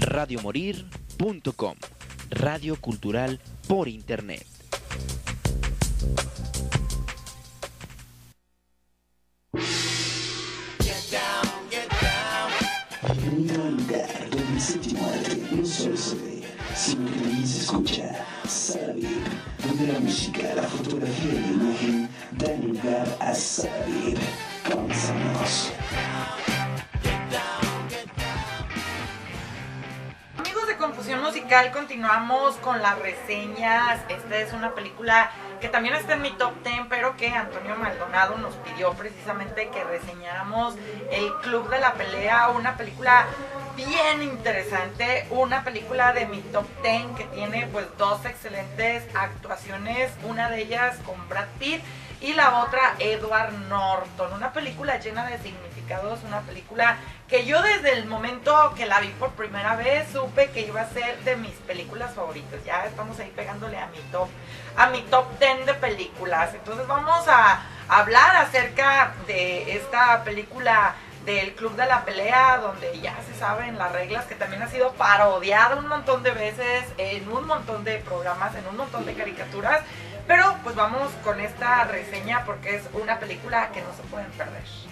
radiomorir.com, radio cultural por internet. Bienvenido al lugar donde séptimo arte no solo se ve, sino que también se escucha. Salavir, donde la música, la fotografía y la imagen dan lugar a Salavir. Comenzamos. Continuamos con las reseñas. Esta es una película que también está en mi top 10, pero que Antonio Maldonado nos pidió precisamente que reseñáramos El Club de la Pelea, una película bien interesante, una película de mi top 10 que tiene pues dos excelentes actuaciones, una de ellas con Brad Pitt y la otra Edward Norton, una película llena de significados, una película que yo desde el momento que la vi por primera vez supe que iba a ser de mis películas favoritas. Ya estamos ahí pegándole a mi top, a mi top 10 de películas. Entonces vamos a hablar acerca de esta película del Club de la Pelea, donde ya se saben las reglas, que también ha sido parodiada un montón de veces en un montón de programas, en un montón de caricaturas. Pero pues vamos con esta reseña porque es una película que no se pueden perder.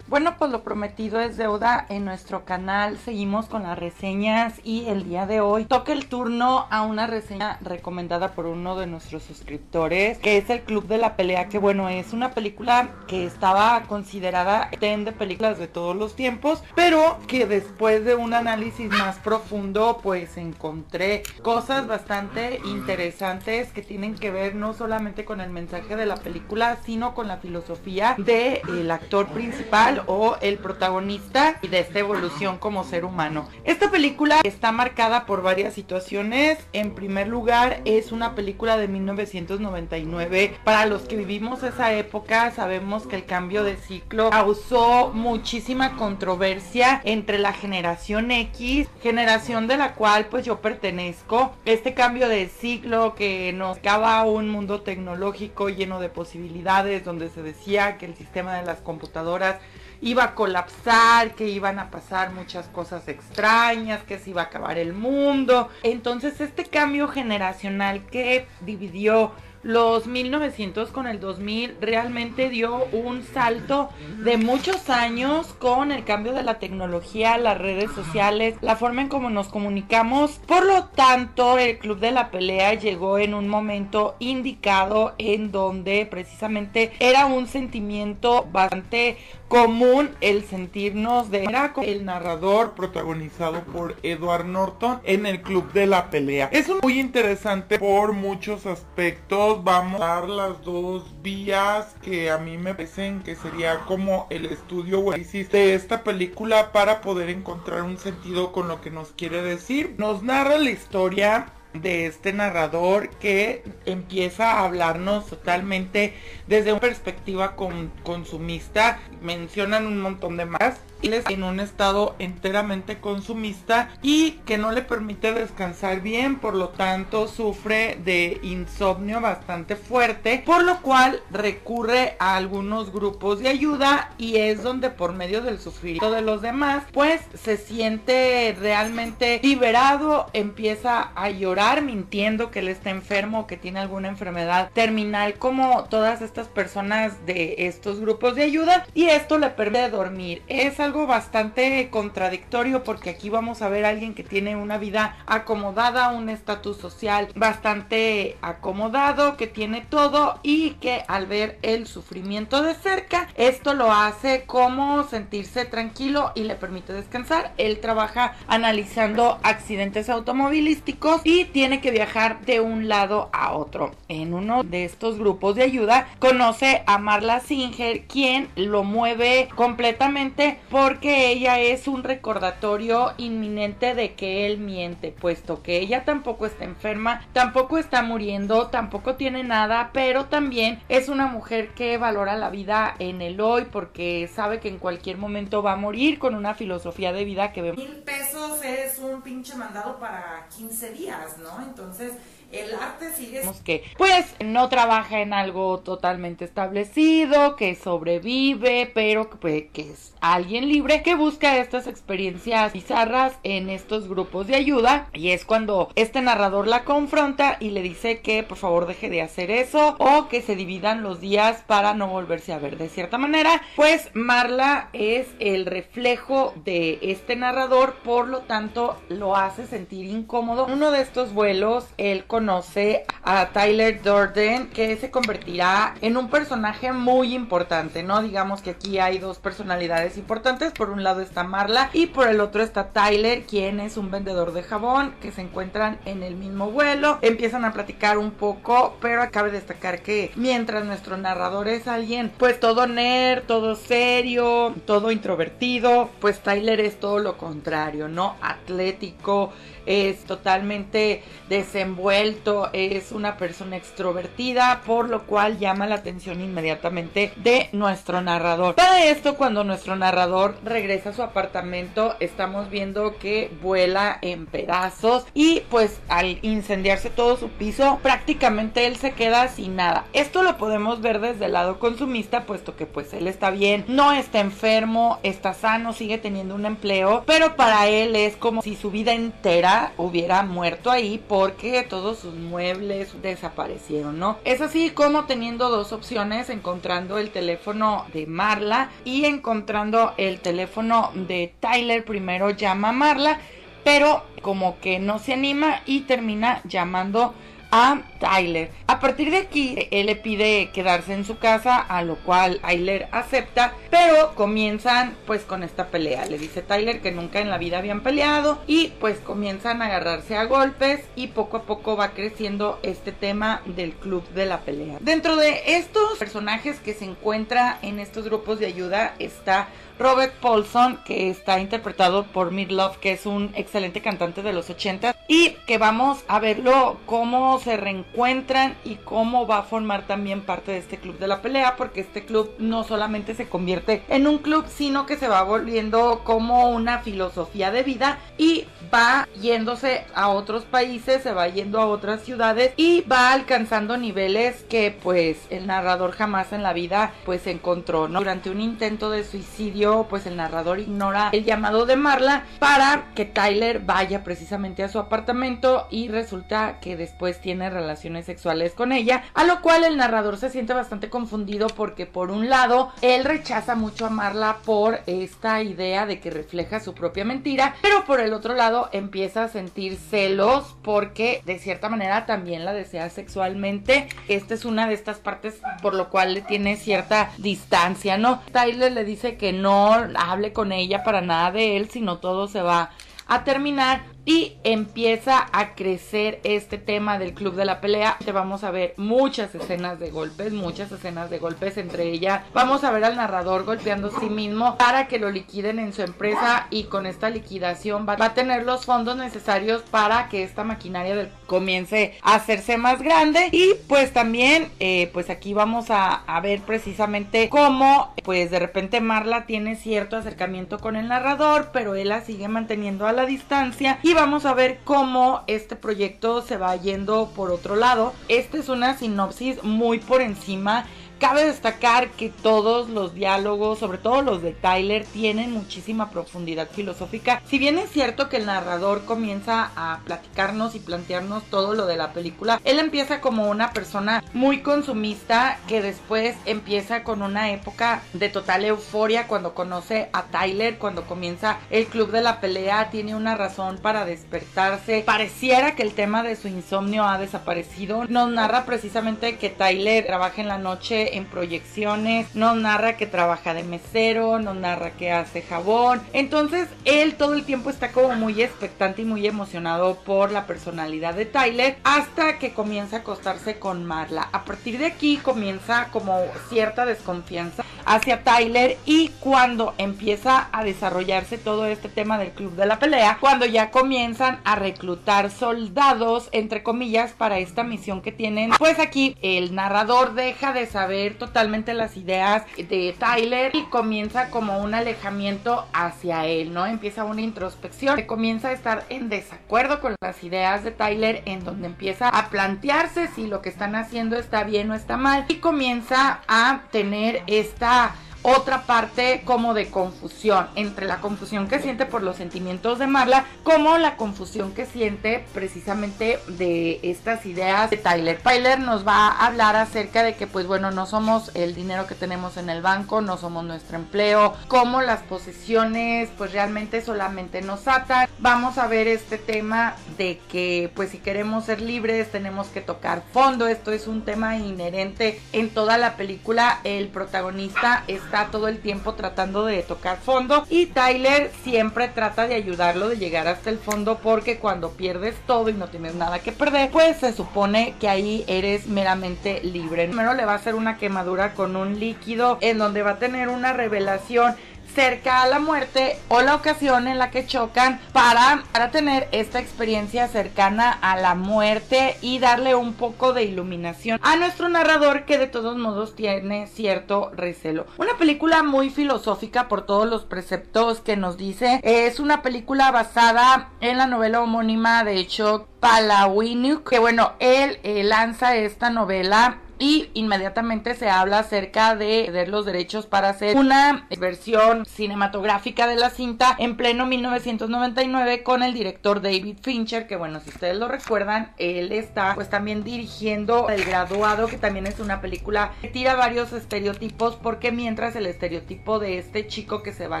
Bueno, pues lo prometido es deuda en nuestro canal. Seguimos con las reseñas y el día de hoy toca el turno a una reseña recomendada por uno de nuestros suscriptores, que es El Club de la Pelea, que bueno, es una película que estaba considerada ten de películas de todos los tiempos, pero que después de un análisis más profundo, pues encontré cosas bastante interesantes que tienen que ver no solamente con el mensaje de la película, sino con la filosofía del actor principal o el protagonista y de esta evolución como ser humano. Esta película está marcada por varias situaciones. En primer lugar, es una película de 1999. Para los que vivimos esa época, sabemos que el cambio de ciclo causó muchísima controversia entre la generación X, generación de la cual pues yo pertenezco. Este cambio de ciclo que nos daba un mundo tecnológico lleno de posibilidades, donde se decía que el sistema de las computadoras iba a colapsar, que iban a pasar muchas cosas extrañas, que se iba a acabar el mundo. Entonces este cambio generacional que dividió los 1900 con el 2000 realmente dio un salto de muchos años con el cambio de la tecnología, las redes sociales, la forma en cómo nos comunicamos. Por lo tanto, el Club de la Pelea llegó en un momento indicado en donde precisamente era un sentimiento bastante común el sentirnos de el narrador protagonizado por Edward Norton en el club de la pelea. Es muy interesante por muchos aspectos. Vamos a dar las dos vías que a mí me parecen que sería como el estudio o de esta película para poder encontrar un sentido con lo que nos quiere decir. Nos narra la historia de este narrador que empieza a hablarnos totalmente desde una perspectiva consumista. Mencionan un montón de más en un estado enteramente consumista y que no le permite descansar bien, por lo tanto sufre de insomnio bastante fuerte, por lo cual recurre a algunos grupos de ayuda y es donde por medio del sufrimiento de los demás, pues se siente realmente liberado, empieza a llorar mintiendo que él está enfermo, que tiene alguna enfermedad terminal como todas estas personas de estos grupos de ayuda y esto le permite dormir. Es algo bastante contradictorio porque aquí vamos a ver a alguien que tiene una vida acomodada, un estatus social bastante acomodado, que tiene todo y que al ver el sufrimiento de cerca, esto lo hace como sentirse tranquilo y le permite descansar. Él trabaja analizando accidentes automovilísticos y tiene que viajar de un lado a otro. En uno de estos grupos de ayuda conoce a Marla Singer, quien lo mueve completamente porque ella es un recordatorio inminente de que él miente, puesto que ella tampoco está enferma, tampoco está muriendo, tampoco tiene nada, pero también es una mujer que valora la vida en el hoy porque sabe que en cualquier momento va a morir con una filosofía de vida que vemos. Mil pesos es un pinche mandado para 15 días, ¿no? Entonces, el arte sigue que pues no trabaja en algo totalmente establecido, que sobrevive, pero pues, que es alguien libre que busca estas experiencias bizarras en estos grupos de ayuda y es cuando este narrador la confronta y le dice que por favor deje de hacer eso o que se dividan los días para no volverse a ver de cierta manera, pues Marla es el reflejo de este narrador, por lo tanto lo hace sentir incómodo. Uno de estos vuelos él con conoce a Tyler Durden, que se convertirá en un personaje muy importante, ¿no? Digamos que aquí hay dos personalidades importantes. Por un lado está Marla y por el otro está Tyler, quien es un vendedor de jabón, que se encuentran en el mismo vuelo. Empiezan a platicar un poco, pero cabe destacar que mientras nuestro narrador es alguien, pues todo nerd, todo serio, todo introvertido, pues Tyler es todo lo contrario, ¿no? Atlético, es totalmente desenvuelto, es una persona extrovertida, por lo cual llama la atención inmediatamente de nuestro narrador. Para esto, cuando nuestro narrador regresa a su apartamento, estamos viendo que vuela en pedazos y pues al incendiarse todo su piso, prácticamente él se queda sin nada. Esto lo podemos ver desde el lado consumista, puesto que pues él está bien, no está enfermo, está sano, sigue teniendo un empleo, pero para él es como si su vida entera hubiera muerto ahí porque todos sus muebles desaparecieron, ¿no? Es así como teniendo dos opciones, encontrando el teléfono de Marla y encontrando el teléfono de Tyler, primero llama a Marla, pero como que no se anima y termina llamando a Tyler. A partir de aquí, él le pide quedarse en su casa, a lo cual Tyler acepta, pero comienzan pues con esta pelea. Le dice Tyler que nunca en la vida habían peleado y pues comienzan a agarrarse a golpes y poco a poco va creciendo este tema del club de la pelea. Dentro de estos personajes que se encuentra en estos grupos de ayuda está Robert Paulson, que está interpretado por Midlove, que es un excelente cantante de los 80 y que vamos a verlo cómo se reencuentran y cómo va a formar también parte de este club de la pelea, porque este club no solamente se convierte en un club, sino que se va volviendo como una filosofía de vida y va yéndose a otros países, se va yendo a otras ciudades y va alcanzando niveles que pues el narrador jamás en la vida pues encontró, ¿no? Durante un intento de suicidio, pues el narrador ignora el llamado de Marla para que Tyler vaya precisamente a su apartamento y resulta que después tiene relaciones sexuales con ella, a lo cual el narrador se siente bastante confundido porque por un lado él rechaza mucho a Marla por esta idea de que refleja su propia mentira, pero por el otro lado empieza a sentir celos porque de cierta manera también la desea sexualmente. Esta es una de estas partes por lo cual le tiene cierta distancia, ¿no? Tyler le dice que no hable con ella para nada de él, sino todo se va a terminar y empieza a crecer este tema del club de la pelea. Te vamos a ver muchas escenas de golpes, muchas escenas de golpes entre ellas. Vamos a ver al narrador golpeando a sí mismo para que lo liquiden en su empresa y con esta liquidación va, a tener los fondos necesarios para que esta maquinaria comience a hacerse más grande y pues también eh, pues aquí vamos a, ver precisamente cómo pues de repente Marla tiene cierto acercamiento con el narrador pero él la sigue manteniendo a la distancia vamos a ver cómo este proyecto se va yendo por otro lado. Esta es una sinopsis muy por encima Cabe destacar que todos los diálogos, sobre todo los de Tyler, tienen muchísima profundidad filosófica. Si bien es cierto que el narrador comienza a platicarnos y plantearnos todo lo de la película, él empieza como una persona muy consumista que después empieza con una época de total euforia cuando conoce a Tyler, cuando comienza el club de la pelea, tiene una razón para despertarse. Pareciera que el tema de su insomnio ha desaparecido. Nos narra precisamente que Tyler trabaja en la noche en proyecciones, nos narra que trabaja de mesero, nos narra que hace jabón. Entonces él todo el tiempo está como muy expectante y muy emocionado por la personalidad de Tyler hasta que comienza a acostarse con Marla. A partir de aquí comienza como cierta desconfianza hacia Tyler y cuando empieza a desarrollarse todo este tema del club de la pelea, cuando ya comienzan a reclutar soldados, entre comillas, para esta misión que tienen, pues aquí el narrador deja de saber totalmente las ideas de Tyler y comienza como un alejamiento hacia él, ¿no? Empieza una introspección, comienza a estar en desacuerdo con las ideas de Tyler, en donde empieza a plantearse si lo que están haciendo está bien o está mal y comienza a tener esta otra parte como de confusión entre la confusión que siente por los sentimientos de Marla como la confusión que siente precisamente de estas ideas de Tyler. Tyler nos va a hablar acerca de que pues bueno no somos el dinero que tenemos en el banco, no somos nuestro empleo, como las posesiones pues realmente solamente nos atan. Vamos a ver este tema de que pues si queremos ser libres tenemos que tocar fondo. Esto es un tema inherente en toda la película. El protagonista es está todo el tiempo tratando de tocar fondo y Tyler siempre trata de ayudarlo de llegar hasta el fondo porque cuando pierdes todo y no tienes nada que perder, pues se supone que ahí eres meramente libre. Primero le va a hacer una quemadura con un líquido en donde va a tener una revelación cerca a la muerte o la ocasión en la que chocan para, para tener esta experiencia cercana a la muerte y darle un poco de iluminación a nuestro narrador que de todos modos tiene cierto recelo. Una película muy filosófica por todos los preceptos que nos dice. Es una película basada en la novela homónima de hecho Palawinuk, que bueno, él eh, lanza esta novela y inmediatamente se habla acerca de, de, los derechos para hacer una versión cinematográfica de la cinta en pleno 1999 con el director David Fincher, que bueno, si ustedes lo recuerdan, él está pues también dirigiendo El graduado, que también es una película que tira varios estereotipos porque mientras el estereotipo de este chico que se va a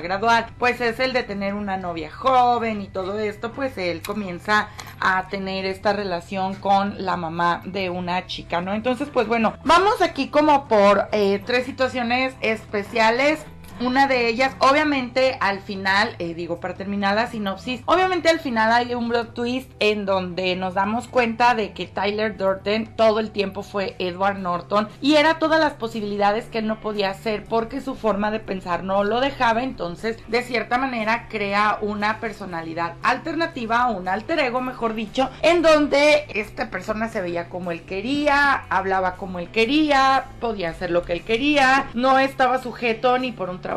graduar, pues es el de tener una novia joven y todo esto, pues él comienza a tener esta relación con la mamá de una chica, ¿no? Entonces, pues bueno, vamos aquí como por eh, tres situaciones especiales una de ellas, obviamente al final, eh, digo para terminar la sinopsis, obviamente al final hay un plot twist en donde nos damos cuenta de que Tyler Durden todo el tiempo fue Edward Norton y era todas las posibilidades que él no podía hacer porque su forma de pensar no lo dejaba, entonces de cierta manera crea una personalidad alternativa, un alter ego mejor dicho, en donde esta persona se veía como él quería, hablaba como él quería, podía hacer lo que él quería, no estaba sujeto ni por un trabajo,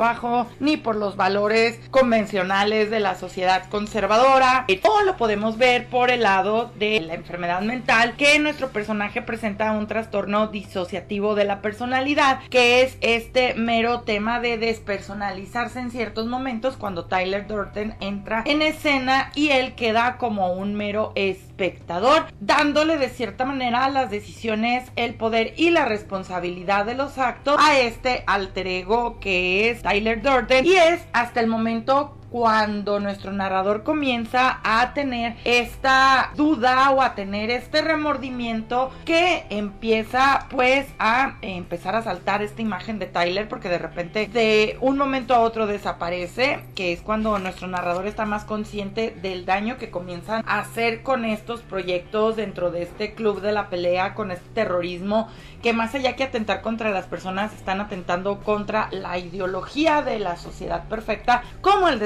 ni por los valores convencionales de la sociedad conservadora. Todo lo podemos ver por el lado de la enfermedad mental, que nuestro personaje presenta un trastorno disociativo de la personalidad, que es este mero tema de despersonalizarse en ciertos momentos cuando Tyler Durden entra en escena y él queda como un mero espectador, dándole de cierta manera las decisiones, el poder y la responsabilidad de los actos a este alter ego que es Tyler Durden y es hasta el momento cuando nuestro narrador comienza a tener esta duda o a tener este remordimiento que empieza pues a empezar a saltar esta imagen de Tyler porque de repente de un momento a otro desaparece, que es cuando nuestro narrador está más consciente del daño que comienzan a hacer con estos proyectos dentro de este club de la pelea, con este terrorismo que más allá que atentar contra las personas están atentando contra la ideología de la sociedad perfecta, como el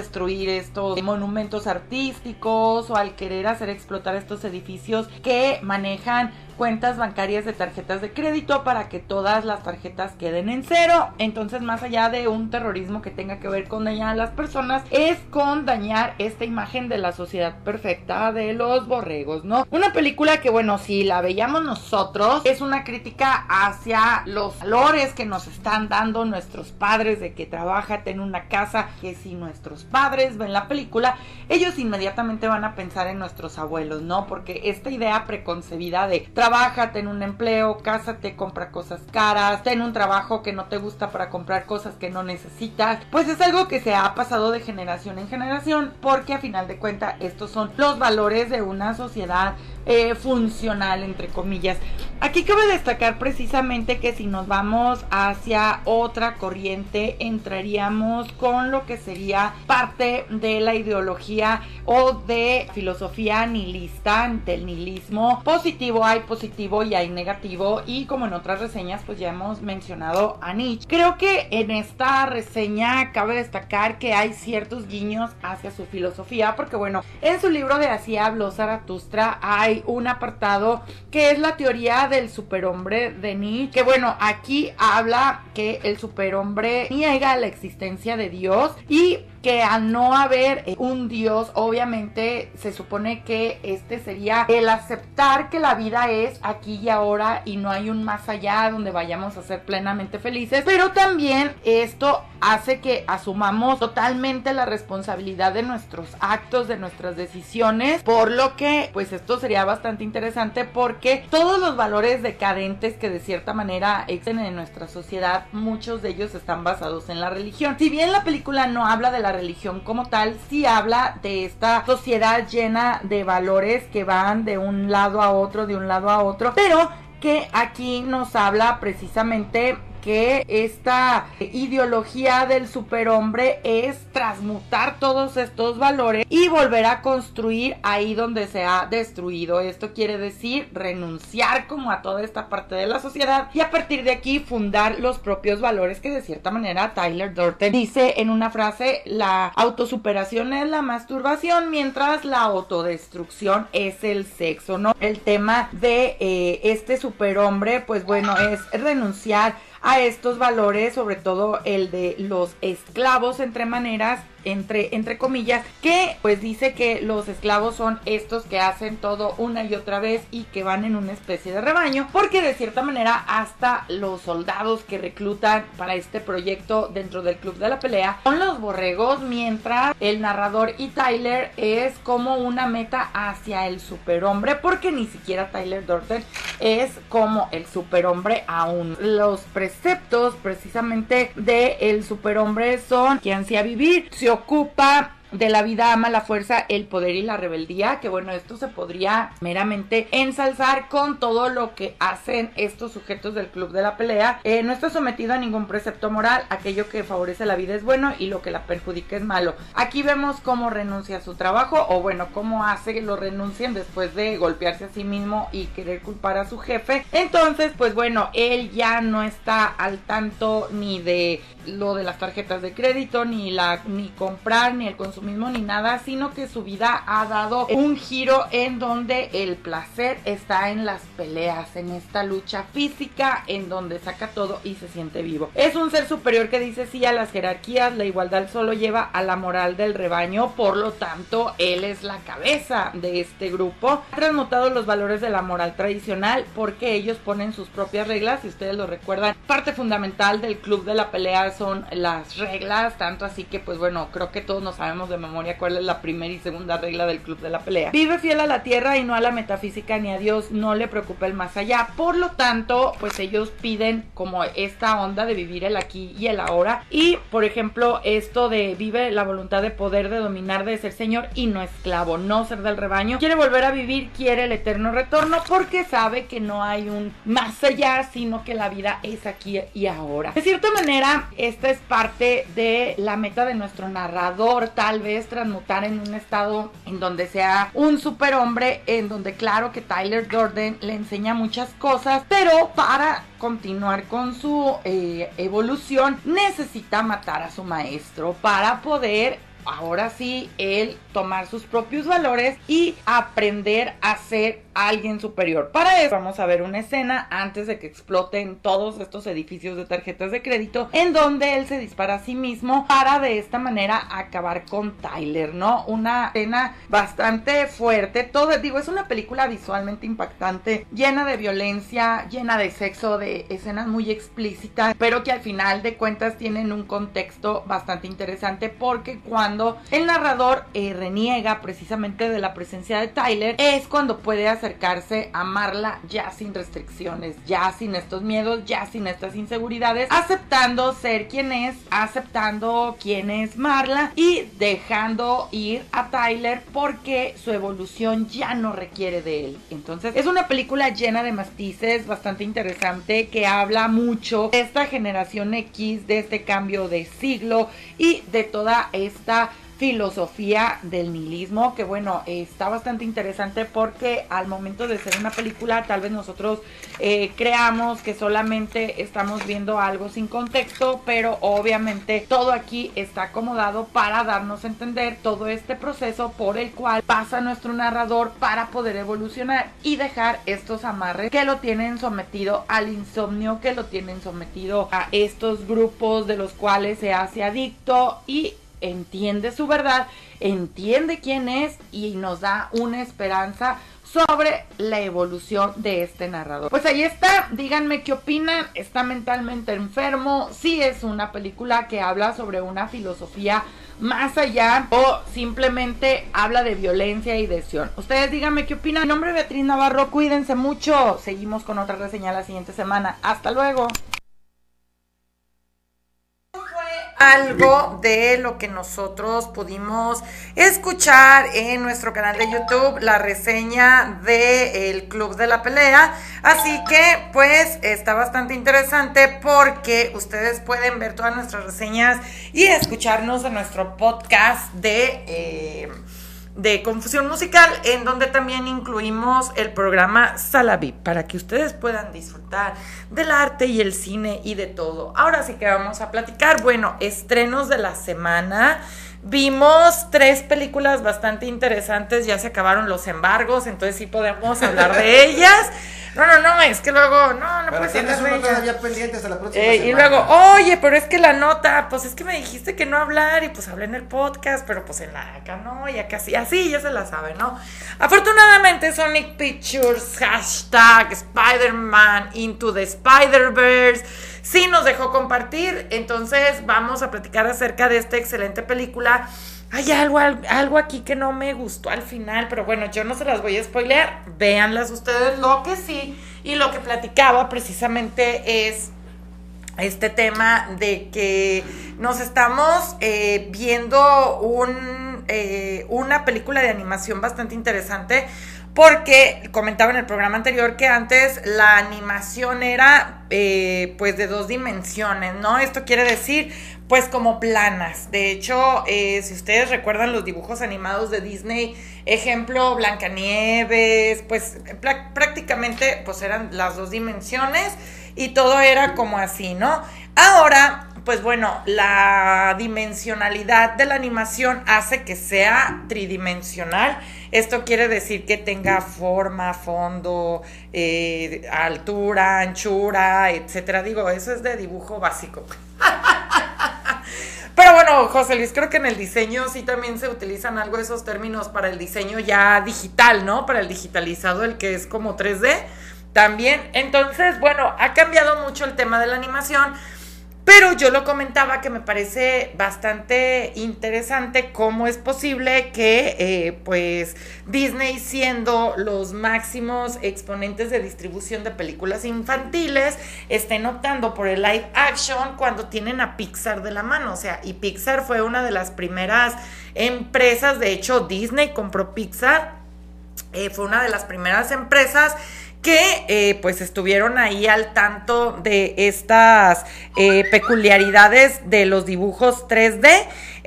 estos monumentos artísticos o al querer hacer explotar estos edificios que manejan cuentas bancarias de tarjetas de crédito para que todas las tarjetas queden en cero. Entonces, más allá de un terrorismo que tenga que ver con dañar a las personas, es con dañar esta imagen de la sociedad perfecta de los borregos, ¿no? Una película que, bueno, si la veíamos nosotros, es una crítica hacia los valores que nos están dando nuestros padres de que trabajate en una casa, que si nuestros padres ven la película, ellos inmediatamente van a pensar en nuestros abuelos, ¿no? Porque esta idea preconcebida de trabajar trabaja, ten un empleo, cásate, compra cosas caras, ten un trabajo que no te gusta para comprar cosas que no necesitas. Pues es algo que se ha pasado de generación en generación porque a final de cuentas estos son los valores de una sociedad eh, funcional, entre comillas. Aquí cabe destacar precisamente que si nos vamos hacia otra corriente, entraríamos con lo que sería parte de la ideología o de filosofía nihilista, del nihilismo. Positivo hay positivo y hay negativo y como en otras reseñas pues ya hemos mencionado a Nietzsche. Creo que en esta reseña cabe destacar que hay ciertos guiños hacia su filosofía porque bueno, en su libro de Así habló Zaratustra hay un apartado que es la teoría del superhombre de Nietzsche, que bueno, aquí habla que el superhombre niega la existencia de Dios y que al no haber eh, un Dios, obviamente se supone que este sería el aceptar que la vida es aquí y ahora y no hay un más allá donde vayamos a ser plenamente felices, pero también esto hace que asumamos totalmente la responsabilidad de nuestros actos, de nuestras decisiones, por lo que pues esto sería bastante interesante porque todos los valores decadentes que de cierta manera existen en nuestra sociedad, muchos de ellos están basados en la religión. Si bien la película no habla de religión como tal, sí habla de esta sociedad llena de valores que van de un lado a otro, de un lado a otro, pero que aquí nos habla precisamente que esta ideología del superhombre es transmutar todos estos valores y volver a construir ahí donde se ha destruido. Esto quiere decir renunciar como a toda esta parte de la sociedad y a partir de aquí fundar los propios valores que de cierta manera Tyler Durden dice en una frase la autosuperación es la masturbación mientras la autodestrucción es el sexo, ¿no? El tema de eh, este superhombre pues bueno es renunciar a estos valores, sobre todo el de los esclavos entre maneras entre, entre comillas, que pues dice que los esclavos son estos que hacen todo una y otra vez y que van en una especie de rebaño, porque de cierta manera hasta los soldados que reclutan para este proyecto dentro del club de la pelea son los borregos, mientras el narrador y Tyler es como una meta hacia el superhombre, porque ni siquiera Tyler Durden es como el superhombre aún. Los preceptos precisamente de el superhombre son que ansía vivir, ocupa de la vida ama la fuerza, el poder y la rebeldía, que bueno, esto se podría meramente ensalzar con todo lo que hacen estos sujetos del club de la pelea. Eh, no está sometido a ningún precepto moral, aquello que favorece la vida es bueno y lo que la perjudica es malo. Aquí vemos cómo renuncia a su trabajo o bueno, cómo hace que lo renuncien después de golpearse a sí mismo y querer culpar a su jefe. Entonces, pues bueno, él ya no está al tanto ni de lo de las tarjetas de crédito, ni la ni comprar, ni el consumo mismo ni nada, sino que su vida ha dado un giro en donde el placer está en las peleas, en esta lucha física, en donde saca todo y se siente vivo. Es un ser superior que dice sí a las jerarquías, la igualdad solo lleva a la moral del rebaño, por lo tanto, él es la cabeza de este grupo. Ha transmutado los valores de la moral tradicional porque ellos ponen sus propias reglas, si ustedes lo recuerdan, parte fundamental del club de la pelea son las reglas, tanto así que pues bueno, creo que todos nos sabemos de memoria cuál es la primera y segunda regla del club de la pelea. Vive fiel a la tierra y no a la metafísica ni a Dios, no le preocupa el más allá. Por lo tanto, pues ellos piden como esta onda de vivir el aquí y el ahora. Y, por ejemplo, esto de vive la voluntad de poder, de dominar, de ser señor y no esclavo, no ser del rebaño. Quiere volver a vivir, quiere el eterno retorno porque sabe que no hay un más allá, sino que la vida es aquí y ahora. De cierta manera, esta es parte de la meta de nuestro narrador, tal vez transmutar en un estado en donde sea un superhombre, en donde claro que Tyler Durden le enseña muchas cosas, pero para continuar con su eh, evolución necesita matar a su maestro para poder ahora sí él tomar sus propios valores y aprender a ser alguien superior. Para eso vamos a ver una escena antes de que exploten todos estos edificios de tarjetas de crédito en donde él se dispara a sí mismo para de esta manera acabar con Tyler, ¿no? Una escena bastante fuerte, todo digo, es una película visualmente impactante, llena de violencia, llena de sexo, de escenas muy explícitas, pero que al final de cuentas tienen un contexto bastante interesante porque cuando el narrador eh, reniega precisamente de la presencia de Tyler es cuando puede hacer acercarse a Marla ya sin restricciones, ya sin estos miedos, ya sin estas inseguridades, aceptando ser quien es, aceptando quién es Marla y dejando ir a Tyler porque su evolución ya no requiere de él. Entonces es una película llena de matices, bastante interesante, que habla mucho de esta generación X, de este cambio de siglo y de toda esta filosofía del nihilismo, que bueno, está bastante interesante porque al momento de ser una película, tal vez nosotros eh, creamos que solamente estamos viendo algo sin contexto, pero obviamente todo aquí está acomodado para darnos a entender todo este proceso por el cual pasa nuestro narrador para poder evolucionar y dejar estos amarres que lo tienen sometido al insomnio, que lo tienen sometido a estos grupos de los cuales se hace adicto y entiende su verdad, entiende quién es y nos da una esperanza sobre la evolución de este narrador. Pues ahí está, díganme qué opinan, está mentalmente enfermo, si es una película que habla sobre una filosofía más allá o simplemente habla de violencia y de Ustedes díganme qué opinan. Mi nombre es Beatriz Navarro, cuídense mucho. Seguimos con otra reseña la siguiente semana. Hasta luego algo de lo que nosotros pudimos escuchar en nuestro canal de YouTube, la reseña de El Club de la Pelea. Así que pues está bastante interesante porque ustedes pueden ver todas nuestras reseñas y escucharnos en nuestro podcast de... Eh, de Confusión Musical, en donde también incluimos el programa Salavi, para que ustedes puedan disfrutar del arte y el cine y de todo. Ahora sí que vamos a platicar, bueno, estrenos de la semana. Vimos tres películas bastante interesantes, ya se acabaron los embargos, entonces sí podemos hablar de ellas. No, no, no, es que luego, no, no puede ser. todavía pendiente hasta la próxima eh, Y luego, oye, pero es que la nota, pues es que me dijiste que no hablar y pues hablé en el podcast, pero pues en la acá no, ya casi, así ya se la sabe, ¿no? Afortunadamente, Sonic Pictures, hashtag Spider-Man into the Spider-Verse, sí nos dejó compartir, entonces vamos a platicar acerca de esta excelente película hay algo, algo aquí que no me gustó al final, pero bueno, yo no se las voy a spoilear, véanlas ustedes. Lo que sí, y lo que platicaba precisamente es este tema de que nos estamos eh, viendo un, eh, una película de animación bastante interesante porque comentaba en el programa anterior que antes la animación era eh, pues de dos dimensiones, ¿no? Esto quiere decir pues como planas. De hecho, eh, si ustedes recuerdan los dibujos animados de Disney, ejemplo Blancanieves, pues prácticamente pues eran las dos dimensiones y todo era como así, ¿no? Ahora, pues bueno, la dimensionalidad de la animación hace que sea tridimensional. Esto quiere decir que tenga forma, fondo, eh, altura, anchura, etcétera. Digo, eso es de dibujo básico. Pero bueno, José Luis, creo que en el diseño sí también se utilizan algo de esos términos para el diseño ya digital, ¿no? Para el digitalizado, el que es como 3D también. Entonces, bueno, ha cambiado mucho el tema de la animación. Pero yo lo comentaba que me parece bastante interesante cómo es posible que eh, pues Disney siendo los máximos exponentes de distribución de películas infantiles estén optando por el live action cuando tienen a Pixar de la mano. O sea, y Pixar fue una de las primeras empresas, de hecho Disney compró Pixar, eh, fue una de las primeras empresas que eh, pues estuvieron ahí al tanto de estas eh, peculiaridades de los dibujos 3D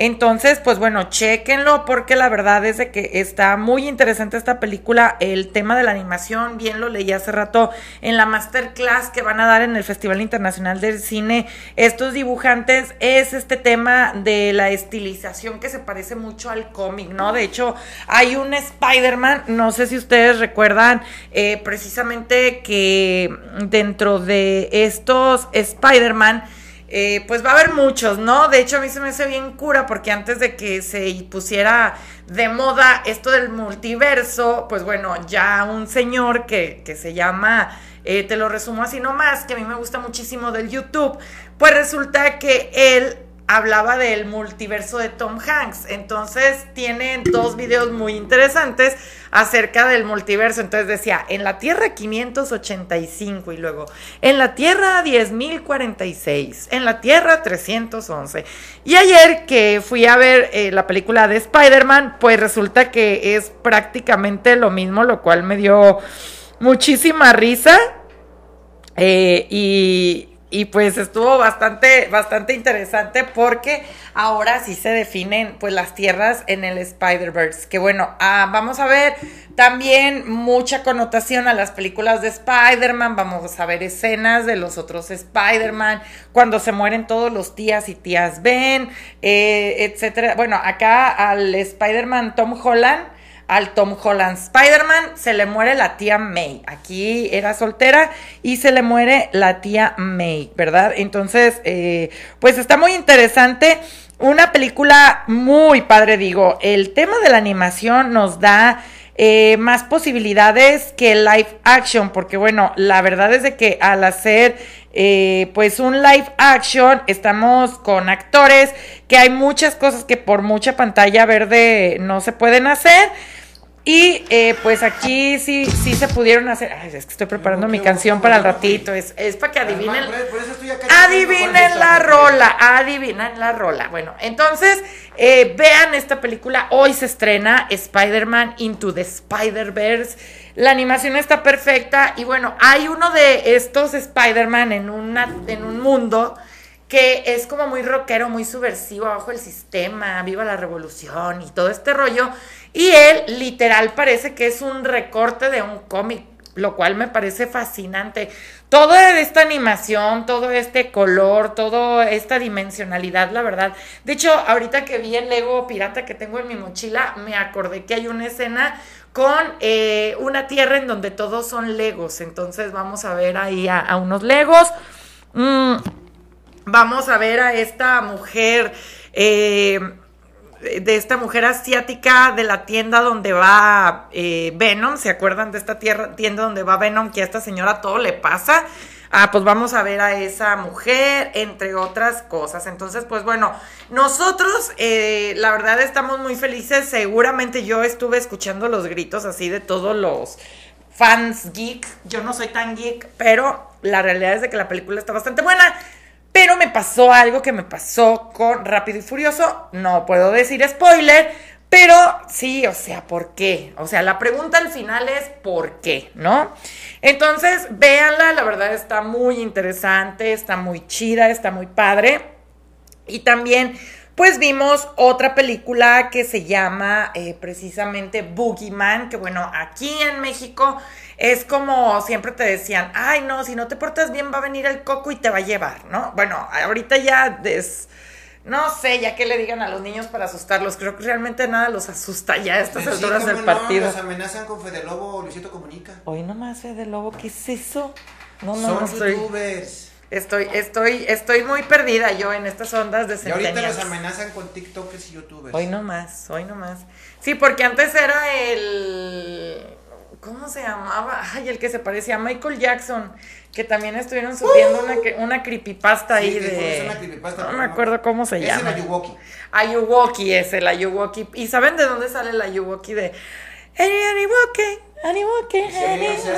entonces, pues bueno, chequenlo porque la verdad es de que está muy interesante esta película. El tema de la animación, bien lo leí hace rato en la masterclass que van a dar en el Festival Internacional del Cine. Estos dibujantes es este tema de la estilización que se parece mucho al cómic, ¿no? De hecho, hay un Spider-Man, no sé si ustedes recuerdan eh, precisamente que dentro de estos Spider-Man, eh, pues va a haber muchos, ¿no? De hecho, a mí se me hace bien cura porque antes de que se pusiera de moda esto del multiverso, pues bueno, ya un señor que, que se llama, eh, te lo resumo así nomás, que a mí me gusta muchísimo del YouTube, pues resulta que él hablaba del multiverso de Tom Hanks. Entonces tienen dos videos muy interesantes acerca del multiverso. Entonces decía, en la Tierra 585 y luego, en la Tierra 10.046, en la Tierra 311. Y ayer que fui a ver eh, la película de Spider-Man, pues resulta que es prácticamente lo mismo, lo cual me dio muchísima risa. Eh, y, y pues estuvo bastante, bastante interesante porque ahora sí se definen pues las tierras en el Spider-Verse. Que bueno, ah, vamos a ver también mucha connotación a las películas de Spider-Man. Vamos a ver escenas de los otros Spider-Man, cuando se mueren todos los tías y tías Ben, eh, etcétera. Bueno, acá al Spider-Man Tom Holland al Tom Holland Spider-Man, se le muere la tía May. Aquí era soltera y se le muere la tía May, ¿verdad? Entonces, eh, pues está muy interesante. Una película muy padre, digo. El tema de la animación nos da eh, más posibilidades que live action, porque bueno, la verdad es de que al hacer eh, pues un live action, estamos con actores, que hay muchas cosas que por mucha pantalla verde no se pueden hacer. Y eh, pues aquí sí, sí se pudieron hacer. Ay, es que estoy preparando mi canción para el ratito. Es, es para que adivinen. Adivinen la rola, adivinen la rola. Bueno, entonces eh, vean esta película. Hoy se estrena Spider-Man Into the Spider-Verse. La animación está perfecta. Y bueno, hay uno de estos Spider-Man en, en un mundo que es como muy rockero, muy subversivo, abajo el sistema, viva la revolución y todo este rollo. Y él literal parece que es un recorte de un cómic, lo cual me parece fascinante. Toda esta animación, todo este color, toda esta dimensionalidad, la verdad. De hecho, ahorita que vi el Lego pirata que tengo en mi mochila, me acordé que hay una escena con eh, una tierra en donde todos son Legos. Entonces vamos a ver ahí a, unos Legos. Mm, vamos a ver a esta mujer. Eh, de esta mujer asiática de la tienda donde va eh, Venom, ¿se acuerdan de esta tienda donde va Venom que a esta señora todo le pasa? Ah, pues vamos a ver a esa mujer, entre otras cosas. Entonces, pues bueno, nosotros, eh, la verdad, estamos muy felices. Seguramente yo estuve escuchando los gritos así de todos los fans geek. Yo no soy tan geek, pero la realidad es de que la película está bastante buena. Pero me pasó algo que me pasó con Rápido y Furioso. No puedo decir spoiler, pero sí, o sea, ¿por qué? O sea, la pregunta al final es ¿por qué? ¿No? Entonces, véanla, la verdad está muy interesante, está muy chida, está muy padre. Y también, pues vimos otra película que se llama eh, precisamente Boogeyman, que bueno, aquí en México es como siempre te decían, ay no, si no te portas bien va a venir el coco y te va a llevar, ¿no? Bueno, ahorita ya es, no sé, ya que le digan a los niños para asustarlos, creo que realmente nada los asusta ya a estas alturas del partido. Los amenazan con Fede Lobo, Luisito Comunica. Hoy nomás Fede Lobo, ¿qué es eso? No, no, no estoy... youtubers. Estoy, estoy, estoy muy perdida yo en estas ondas de Y ahorita los amenazan con TikTokers y youtubers. Hoy nomás, hoy nomás. Sí, porque antes era el ¿Cómo se llamaba? Ay, el que se parecía a Michael Jackson, que también estuvieron subiendo una, una creepypasta ahí de... Una creepypasta, no me acuerdo cómo se llama. Es el Ayuwoki. Ayuwoki es el Ayuwoki. ¿Y saben de dónde sale el Ayuwoki? De... Ayuwoki, Ayuwoki,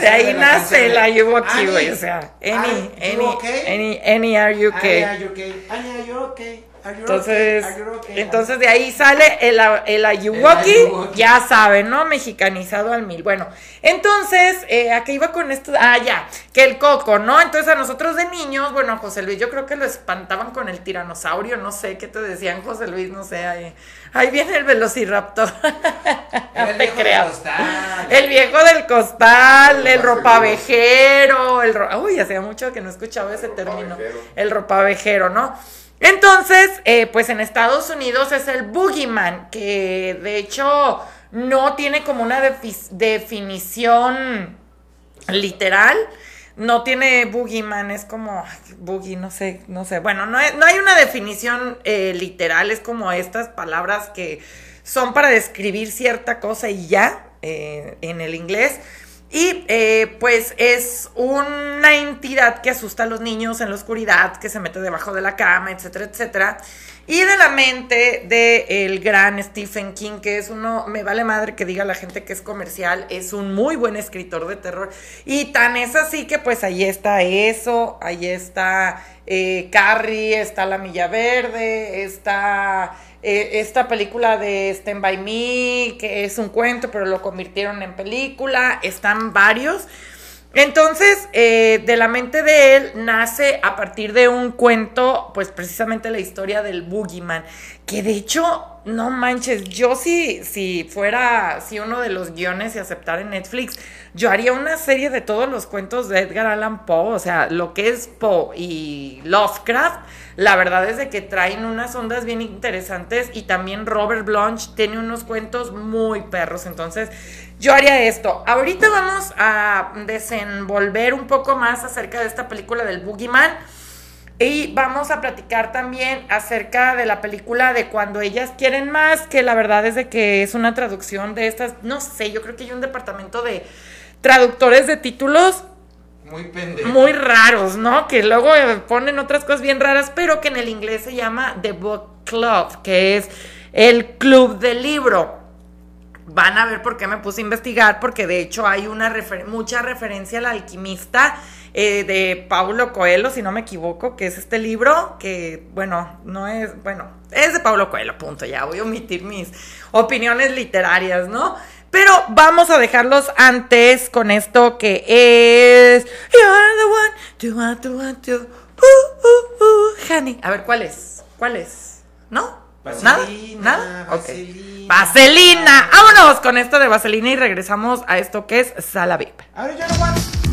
De ahí nace el Ayuwoki, güey. O sea, any, any, any, any, are you okay? Any, are you okay? Entonces, entonces de ahí sale el, el Ayuwoki, ya saben, ¿no? Mexicanizado al mil. Bueno, entonces, eh, ¿a qué iba con esto? Ah, ya, que el coco, ¿no? Entonces a nosotros de niños, bueno, José Luis, yo creo que lo espantaban con el tiranosaurio, no sé, ¿qué te decían, José Luis? No sé, ahí, ahí viene el velociraptor. el, viejo del costal. el viejo del costal, el ropavejero, el... Uy, hacía mucho que no escuchaba ese término, el ropavejero, ¿no? Entonces, eh, pues en Estados Unidos es el boogeyman, que de hecho no tiene como una definición literal. No tiene boogeyman, es como boogie, no sé, no sé. Bueno, no, no hay una definición eh, literal, es como estas palabras que son para describir cierta cosa y ya, eh, en el inglés. Y eh, pues es una entidad que asusta a los niños en la oscuridad, que se mete debajo de la cama, etcétera, etcétera. Y de la mente de el gran Stephen King, que es uno, me vale madre que diga la gente que es comercial, es un muy buen escritor de terror. Y tan es así que pues ahí está eso, ahí está eh, Carrie, está La Milla Verde, está eh, esta película de Stand By Me, que es un cuento, pero lo convirtieron en película, están varios. Entonces, eh, de la mente de él nace a partir de un cuento, pues precisamente la historia del Boogeyman, que de hecho, no manches, yo si, si fuera, si uno de los guiones y aceptar en Netflix, yo haría una serie de todos los cuentos de Edgar Allan Poe, o sea, lo que es Poe y Lovecraft, la verdad es de que traen unas ondas bien interesantes y también Robert Blanche tiene unos cuentos muy perros, entonces yo haría esto. Ahorita vamos a desenvolver un poco más acerca de esta película del Boogeyman. Y vamos a platicar también acerca de la película de Cuando ellas quieren más, que la verdad es de que es una traducción de estas, no sé, yo creo que hay un departamento de traductores de títulos muy pendejos. Muy raros, ¿no? Que luego ponen otras cosas bien raras, pero que en el inglés se llama The Book Club, que es el club del libro. Van a ver por qué me puse a investigar, porque de hecho hay una mucha referencia al alquimista eh, de Paulo Coelho, si no me equivoco, que es este libro que, bueno, no es, bueno, es de Paulo Coelho, punto, ya voy a omitir mis opiniones literarias, ¿no? Pero vamos a dejarlos antes con esto que es You're the one, uh, uh, uh. A ver, ¿cuál es? ¿Cuál es? ¿No? Vaselina, ¿Nada? ¿Nada? Vaselina. Vaselina. Vámonos con esto de Vaselina y regresamos a esto que es. Ahora yo no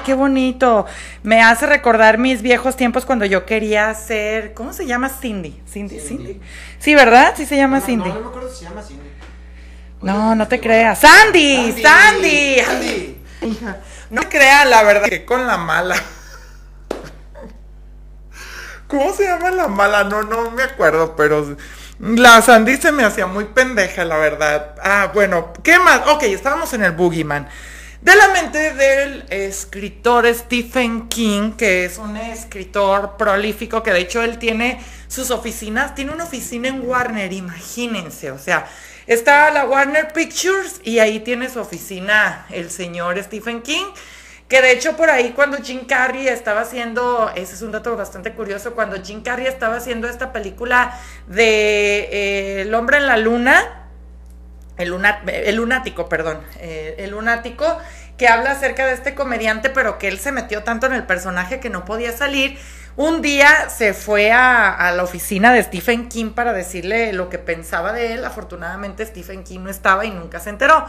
Ay, qué bonito. Me hace recordar mis viejos tiempos cuando yo quería ser, ¿cómo se llama? Cindy. Cindy, Cindy. Sí, ¿verdad? Sí se llama No, Cindy. No, no me acuerdo si se llama Cindy. No, no te creas. Sandy, Sandy. Sandy. No crean, la verdad, que con la mala. ¿Cómo se llama la mala? No, no me acuerdo, pero la Sandy se me hacía muy pendeja, la verdad. Ah, bueno, ¿qué más? Ok, estábamos en el Boogeyman. De la mente del escritor Stephen King, que es un escritor prolífico, que de hecho él tiene sus oficinas, tiene una oficina en Warner, imagínense, o sea, está la Warner Pictures y ahí tiene su oficina el señor Stephen King. Que de hecho por ahí cuando Jim Carrey estaba haciendo, ese es un dato bastante curioso, cuando Jim Carrey estaba haciendo esta película de eh, El hombre en la luna, el, el lunático, perdón, eh, el lunático, que habla acerca de este comediante, pero que él se metió tanto en el personaje que no podía salir. Un día se fue a la oficina de Stephen King para decirle lo que pensaba de él. Afortunadamente Stephen King no estaba y nunca se enteró.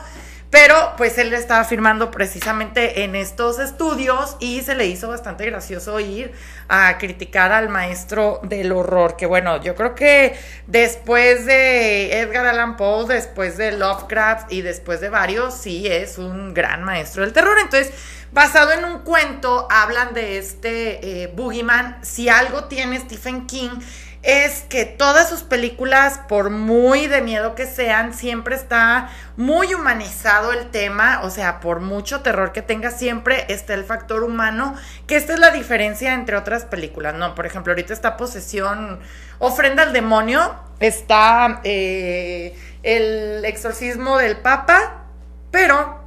Pero pues él estaba firmando precisamente en estos estudios y se le hizo bastante gracioso ir a criticar al maestro del horror. Que bueno, yo creo que después de Edgar Allan Poe, después de Lovecraft y después de varios, sí es un gran maestro del terror. Entonces, basado en un cuento, hablan de este eh, Boogeyman. Si algo tiene Stephen King es que todas sus películas, por muy de miedo que sean, siempre está muy humanizado el tema, o sea, por mucho terror que tenga, siempre está el factor humano, que esta es la diferencia entre otras películas, ¿no? Por ejemplo, ahorita está Posesión, Ofrenda al Demonio, está eh, El Exorcismo del Papa, pero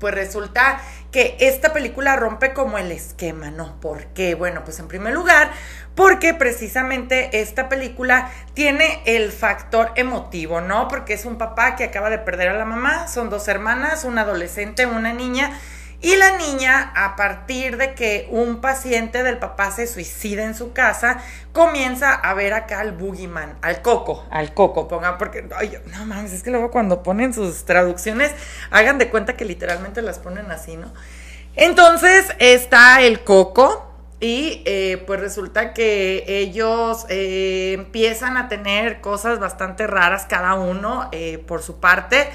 pues resulta que esta película rompe como el esquema, ¿no? ¿Por qué? Bueno, pues en primer lugar, porque precisamente esta película tiene el factor emotivo, ¿no? Porque es un papá que acaba de perder a la mamá, son dos hermanas, una adolescente, una niña, y la niña, a partir de que un paciente del papá se suicida en su casa, comienza a ver acá al boogeyman, al coco, al coco, pongan, porque, no mames, es que luego cuando ponen sus traducciones, hagan de cuenta que literalmente las ponen así, ¿no? Entonces está el coco. Y eh, pues resulta que ellos eh, empiezan a tener cosas bastante raras cada uno eh, por su parte.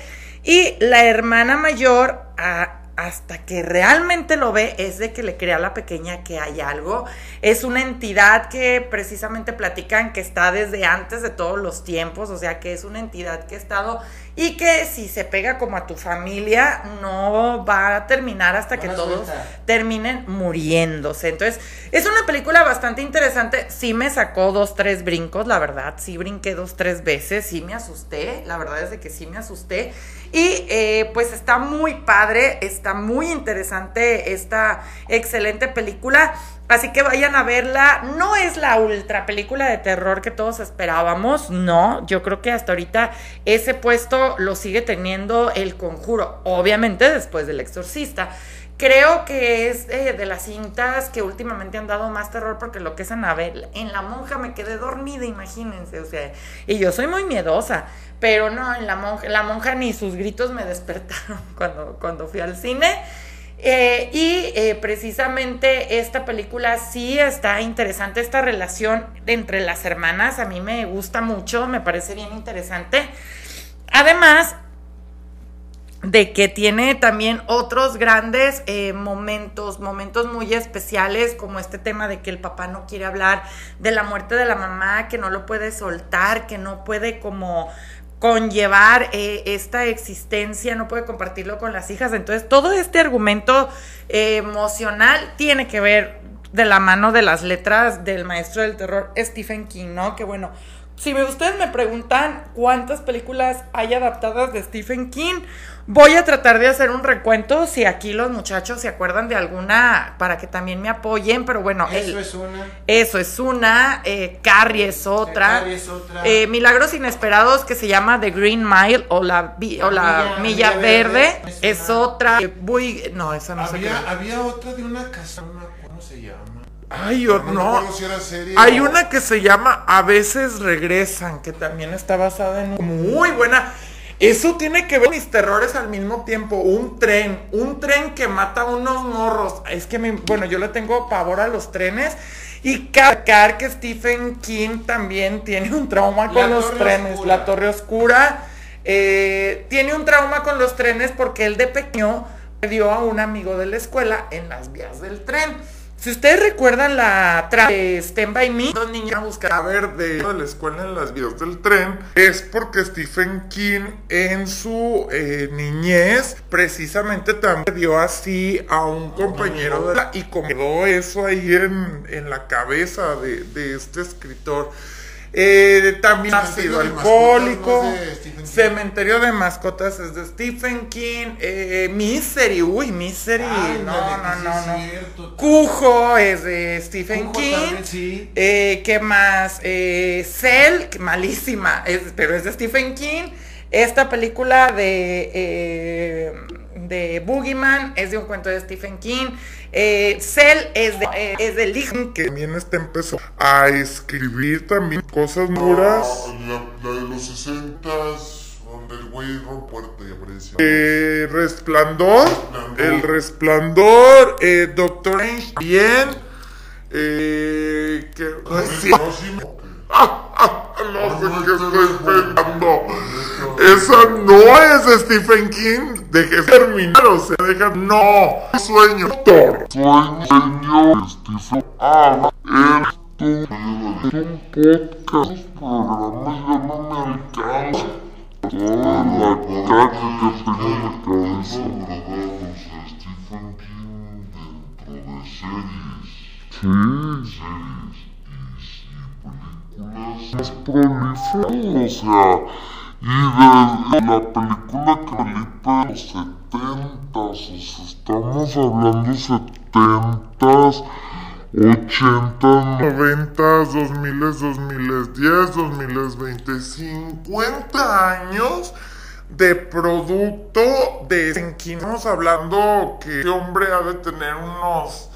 Y la hermana mayor, a- hasta que realmente lo ve, es de que le crea a la pequeña que hay algo. Es una entidad que precisamente platican que está desde antes de todos los tiempos, o sea que es una entidad que ha estado y que si se pega como a tu familia, no va a terminar hasta No que todos suelta. terminen muriéndose. Entonces, es una película bastante interesante. Sí me sacó dos, tres brincos, la verdad. Sí brinqué dos, tres veces. Sí me asusté. La verdad es de que sí me asusté. Y eh, pues está muy padre, está muy interesante esta excelente película. Así que vayan a verla. No es la ultra película de terror que todos esperábamos, no. Yo creo que hasta ahorita ese puesto lo sigue teniendo el conjuro, obviamente después del exorcista. Creo que es eh, de las cintas que últimamente han dado más terror porque lo que es Anabel, en La Monja me quedé dormida, imagínense, o sea, y yo soy muy miedosa, pero no, en La Monja, la monja ni sus gritos me despertaron cuando, cuando fui al cine. Eh, y eh, precisamente esta película sí está interesante, esta relación entre las hermanas, a mí me gusta mucho, me parece bien interesante. Además, de que tiene también otros grandes eh, momentos, momentos muy especiales, como este tema de que el papá no quiere hablar de la muerte de la mamá, que no lo puede soltar, que no puede como conllevar eh, esta existencia, no puede compartirlo con las hijas. Entonces, todo este argumento eh, emocional tiene que ver de la mano de las letras del maestro del terror Stephen King, ¿no? Que bueno, si ustedes me preguntan cuántas películas hay adaptadas de Stephen King, voy a tratar de hacer un recuento si aquí los muchachos se acuerdan de alguna para que también me apoyen, pero bueno, Eso el- es una. eso es una, eh, Carrie es otra, Carrie es otra. eh, Milagros Inesperados que se llama The Green Mile o la, o la Milla- Milla, Milla Verde, Verde, es, una. otra, eh, no, esa no. Había, había otra de una casa, cómo se llama. Ay, yo- No, si era serie Hay o- una que se llama A veces regresan, que también está basada en muy buena. Eso tiene que ver mis terrores al mismo tiempo. Un tren, un tren que mata a unos morros. Es que, me- bueno, yo le tengo pavor a los trenes. Y cacar que Stephen King también tiene un trauma con La los trenes. Oscura. La Torre Oscura. eh, tiene un trauma con los trenes porque él de pequeño perdió a un amigo de la escuela en las vías del tren. Si ustedes recuerdan la trama de Stand By Me, dos niños a buscar A ver, de, la escuela en las vías del tren es porque Stephen King en su eh, niñez precisamente también dio así a un compañero de la, y quedó eso ahí en, la cabeza de este escritor. Eh, también sido alcohólico. ¿no de? Cementerio de mascotas es de Stephen King. Eh, Misery, uy, Misery. No, no, no, no. cierto. Cujo es de Stephen Cujo King. también, sí. Eh, ¿Qué más? Eh, Cell, malísima, es- pero es de Stephen King. Esta película de, eh, de Boogeyman es de un cuento de Stephen King. Eh, Cell es de, eh, es de Lee que también este empezó a escribir también cosas duras. La, la de los 60 donde el güey rompe puerta y aparece. Eh, resplandor, Resplandor. el resplandor, eh, Doctor Strange, bien. Eh, que, ay, sí. No, sí me- no sé qué estoy pensando. Esa no es Stephen King. Deje terminar, o sea, deja. No, sueño. Thor. Sueño, Stephen. Ah, esto es un podcast. Los programas ya no me alcanzan. Toda la caca que tengo en la cabeza. Agradados a Stephen King dentro de series. Sí. Series más prolíferas, o sea. Y de la película que Felipe de los 70 o sea, estamos hablando 70s, 80s, 90, 2000, 2010, 2020, 50 años de producto de. Estamos hablando que este hombre ha de tener unos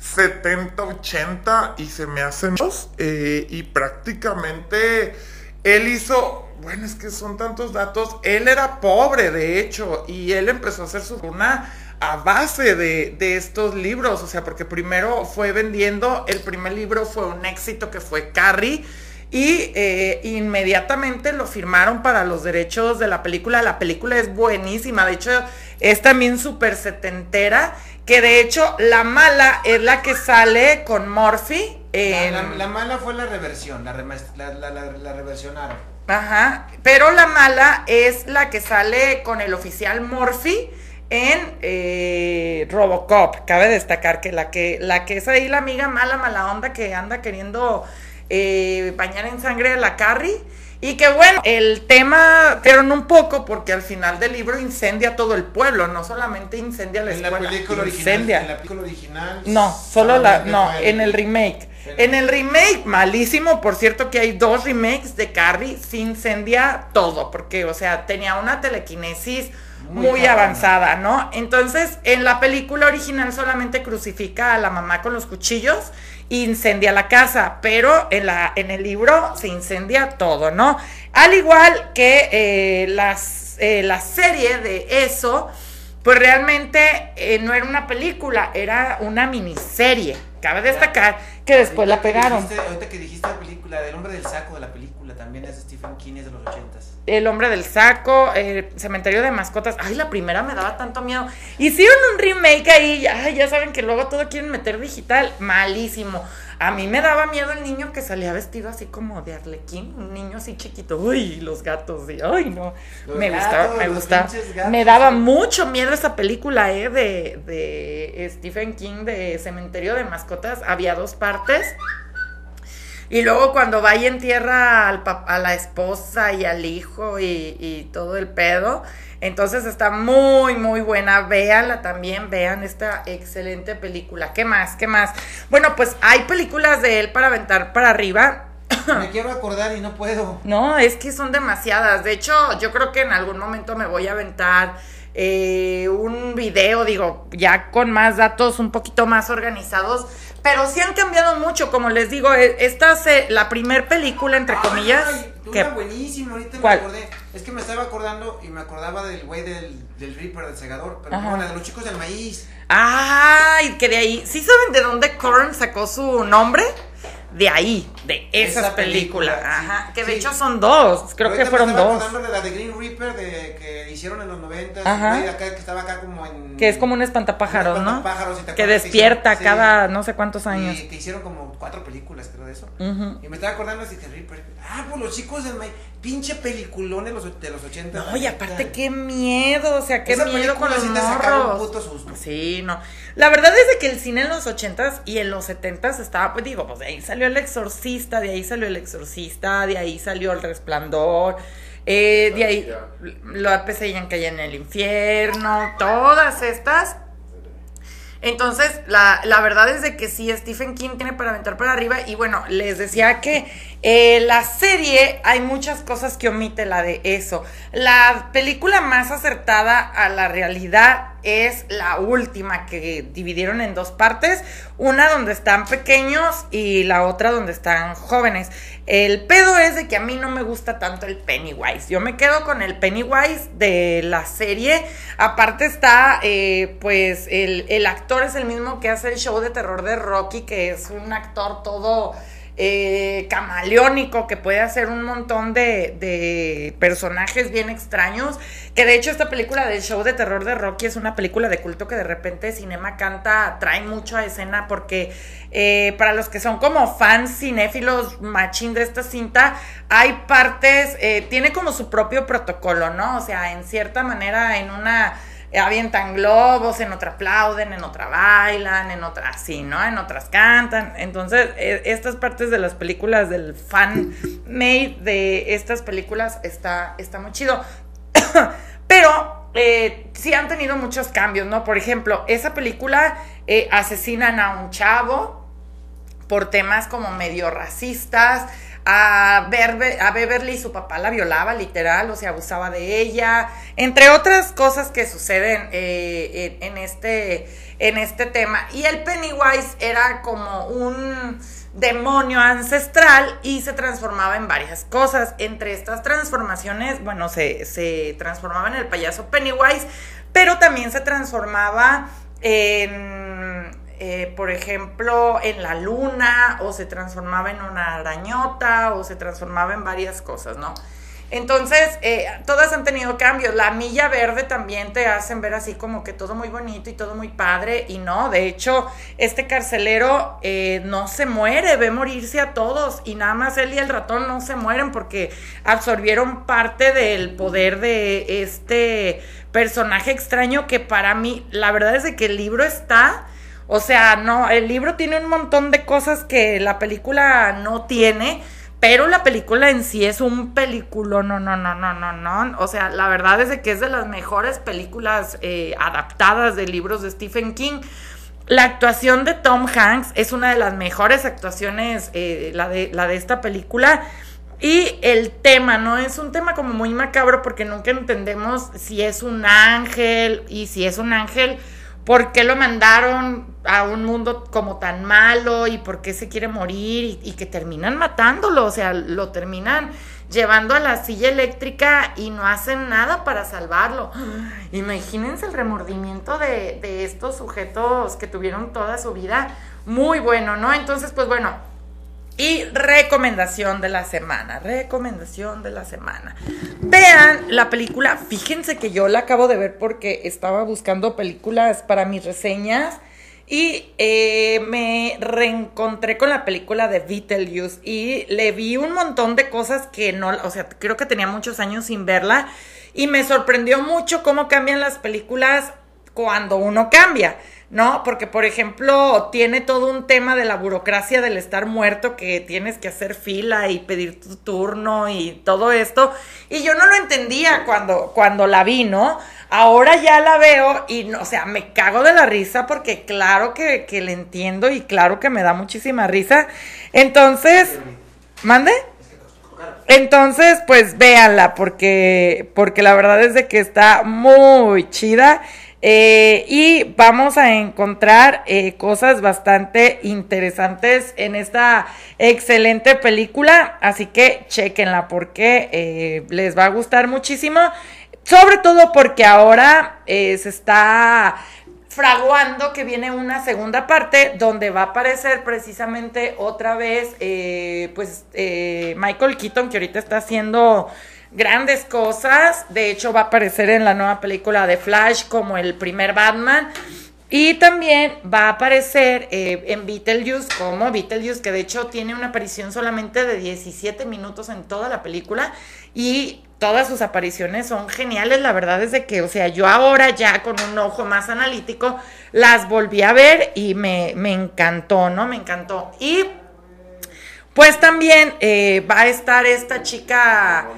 70, 80 y se me hacen dos, eh, y prácticamente él hizo, bueno, es que son tantos datos, él era pobre de hecho y él empezó a hacer su fortuna a base de, de estos libros, o sea, porque primero fue vendiendo, el primer libro fue un éxito que fue Carrie. Y eh, inmediatamente lo firmaron para los derechos de la película. La película es buenísima. De hecho, es también súper setentera. Que de hecho, la mala es la que sale con Morphy. La, en- la- la mala fue la reversión, la, la, reversionaron. Ajá. Pero la mala es la que sale con el oficial Morphy en eh, Robocop. Cabe destacar que la que la que es ahí la amiga mala, mala onda que anda queriendo eh, bañar en sangre a la Carrie. Y que bueno, el tema, pero un poco porque al final del libro incendia todo el pueblo, no solamente incendia la En la escuela, película original. incendia. En la película original. No, solo la, no, en el remake. En el remake, malísimo, por cierto que hay dos remakes de Carrie, se incendia todo, porque, o sea, tenía una telequinesis Muy muy, avanzada, ¿no? Entonces, en la película original solamente crucifica a la mamá con los cuchillos incendia la casa, pero en, la, en el libro se incendia todo, ¿no? Al igual que eh, las, eh, la serie de eso, pues realmente eh, no era una película, era una miniserie. Cabe destacar que después la que pegaron. dijiste- ahorita que dijiste la película, del hombre del saco de la película, también es Stephen King, es de los ochentas. El hombre del saco, el cementerio de mascotas. Ay, la primera me daba tanto miedo. Hicieron un remake ahí. Ay, ya saben que luego todo quieren meter digital. Malísimo. A mí me daba miedo el niño que salía vestido así como de arlequín. Un niño así chiquito. Uy, los gatos. y- Ay, no. Los me gatos, gustaba, me gustaba. Me daba mucho miedo esa película, eh, de, de Stephen King, de Cementerio de Mascotas. Había dos partes. Y luego cuando va y entierra al a la esposa y al hijo y, y todo el pedo. Entonces está muy, muy buena. Véanla también, vean esta excelente película. ¿Qué más? ¿Qué más? Bueno, pues hay películas de él para aventar para arriba. Me quiero acordar y no puedo. No, es que son demasiadas. De hecho, yo creo que en algún momento me voy a aventar eh, un video, digo, ya con más datos un poquito más organizados. Pero sí han cambiado mucho, como les digo, e- esta es la primer película, entre comillas. Ay, que buenísima, ahorita ¿Cuál? me acordé. Es que me estaba acordando y me acordaba del güey del, del Reaper, del segador, pero no, la de los chicos del maíz. Ay, que de ahí. ¿Sí saben de dónde Korn sacó su nombre? De ahí, de esa, Esa película. película, sí. Ajá. Que de Sí. hecho son dos. Creo Ahorita que fueron dos. de la de Green Reaper de, que hicieron en los 90. Ajá. güey, acá, que estaba acá como en. Que es como un espantapájaros, Un ¿no? espantapájaros, ¿sí te Que despierta Sí. cada no sé cuántos años. Y que hicieron como cuatro películas, creo, de eso. Ujú. Y me estaba acordando de Reaper. Ah, pues los chicos del. Pinche peliculón de los, de los 80. No, y aparte qué miedo, o sea, qué Esa miedo con los sí sacaba un morros. puto susto. Sí, no. La verdad es de que el cine en los ochentas y en los setentas estaba, pues digo, pues de ahí salió El Exorcista, de ahí salió El Exorcista, de ahí salió El Resplandor, eh, de ahí la pesadilla en calle en el infierno, todas estas. Entonces, la, la verdad es de que sí, Stephen King tiene para aventar para arriba. Y bueno, les decía que eh, la serie hay muchas cosas que omite la de eso. La película más acertada a la realidad es la última que dividieron en dos partes. Una donde están pequeños y la otra donde están jóvenes. El pedo es de que a mí no me gusta tanto el Pennywise. Yo me quedo con el Pennywise de la serie. Aparte está, eh, pues, el, el actor es el mismo que hace el show de terror de Rocky, que es un actor todo eh, camaleónico, que puede hacer un montón de, de personajes bien extraños. Que de hecho esta película del show de terror de Rocky es una película de culto que de repente Cinema Canta trae mucho a escena porque eh, para los que son como fans cinéfilos machín de esta cinta, hay partes, eh, tiene como su propio protocolo, ¿no? O sea, en cierta manera, en una avientan globos, en otra aplauden, en otra bailan, en otra así, ¿no? En otras cantan. Entonces, eh, estas partes de las películas del fan made de estas películas está, está muy chido. Pero eh, sí han tenido muchos cambios, ¿no? Por ejemplo, esa película eh, asesinan a un chavo por temas como medio racistas. A, Berbe- a Beverly su papá la violaba literal, o sea, abusaba de ella, entre otras cosas que suceden eh, en, este, en este tema. Y el Pennywise era como un demonio ancestral y se transformaba en varias cosas. Entre estas transformaciones, bueno, se, se transformaba en el payaso Pennywise, pero también se transformaba en, eh, por ejemplo, en la luna, o se transformaba en una arañota, o se transformaba en varias cosas, ¿no? Entonces, eh, todas han tenido cambios. La milla verde también te hacen ver así como que todo muy bonito y todo muy padre. Y no, de hecho, este carcelero eh, no se muere, ve morirse a todos. Y nada más él y el ratón no se mueren porque absorbieron parte del poder de este personaje extraño que para mí, la verdad es de que el libro está... O sea, no, el libro tiene un montón de cosas que la película no tiene. Pero la película en sí es un película, no, no, no, no, no, no. O sea, la verdad es de que es de las mejores películas eh, adaptadas de libros de Stephen King. La actuación de Tom Hanks es una de las mejores actuaciones, eh, la, de, la de esta película. Y el tema, ¿no? Es un tema como muy macabro porque nunca entendemos si es un ángel y si es un ángel, ¿por qué lo mandaron a un mundo como tan malo y por qué se quiere morir y, que terminan matándolo? O sea, lo terminan llevando a la silla eléctrica y no hacen nada para salvarlo. Imagínense el remordimiento de, de estos sujetos que tuvieron toda su vida. Muy bueno, ¿no? Entonces, pues bueno, y recomendación de la semana, recomendación de la semana. Vean la película, fíjense que yo la acabo de ver porque estaba buscando películas para mis reseñas y eh, me reencontré con la película de Beetlejuice y le vi un montón de cosas que no, o sea, creo que tenía muchos años sin verla y me sorprendió mucho cómo cambian las películas cuando uno cambia, ¿no? Porque, por ejemplo, tiene todo un tema de la burocracia del estar muerto, que tienes que hacer fila y pedir tu turno y todo esto. Y yo no lo entendía cuando, cuando la vi, ¿no? Ahora ya la veo y, no, o sea, me cago de la risa porque claro que, que le entiendo y claro que me da muchísima risa. Entonces, ¿mande? Entonces, pues véanla, porque, porque la verdad es de que está muy chida. Eh, y vamos a encontrar eh, cosas bastante interesantes en esta excelente película. Así que chequenla porque eh, les va a gustar muchísimo. Sobre todo porque ahora se está fraguando que viene una segunda parte donde va a aparecer precisamente otra vez pues Michael Keaton que ahorita está haciendo grandes cosas de hecho va a aparecer en la nueva película de Flash como el primer Batman y también va a aparecer eh, en Beetlejuice como Beetlejuice, que de hecho tiene una aparición solamente de 17 minutos en toda la película y todas sus apariciones son geniales. La verdad es de que, o sea, yo ahora ya con un ojo más analítico las volví a ver y me, me encantó, ¿no? Me encantó. Y pues también eh, va a estar esta chica...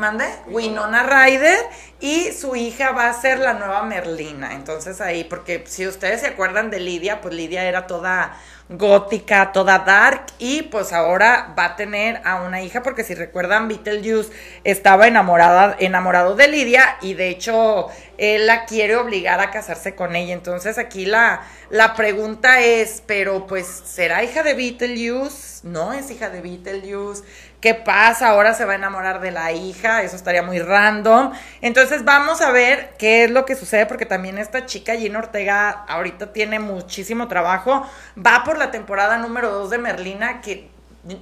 ¿Mande? Winona Ryder y su hija va a ser la nueva Merlina. Entonces ahí, porque si ustedes se acuerdan de Lidia, pues Lidia era toda gótica, toda dark y pues ahora va a tener a una hija porque si recuerdan Beetlejuice estaba enamorada enamorado de Lidia y de hecho él la quiere obligar a casarse con ella. Entonces aquí la la pregunta es, pero pues ¿será hija de Beetlejuice? No es hija de Beetlejuice. ¿Qué pasa? Ahora se va a enamorar de la hija, eso estaría muy random. Entonces vamos a ver qué es lo que sucede, porque también esta chica Gina Ortega ahorita tiene muchísimo trabajo. Va por la temporada número 2 de Merlina, que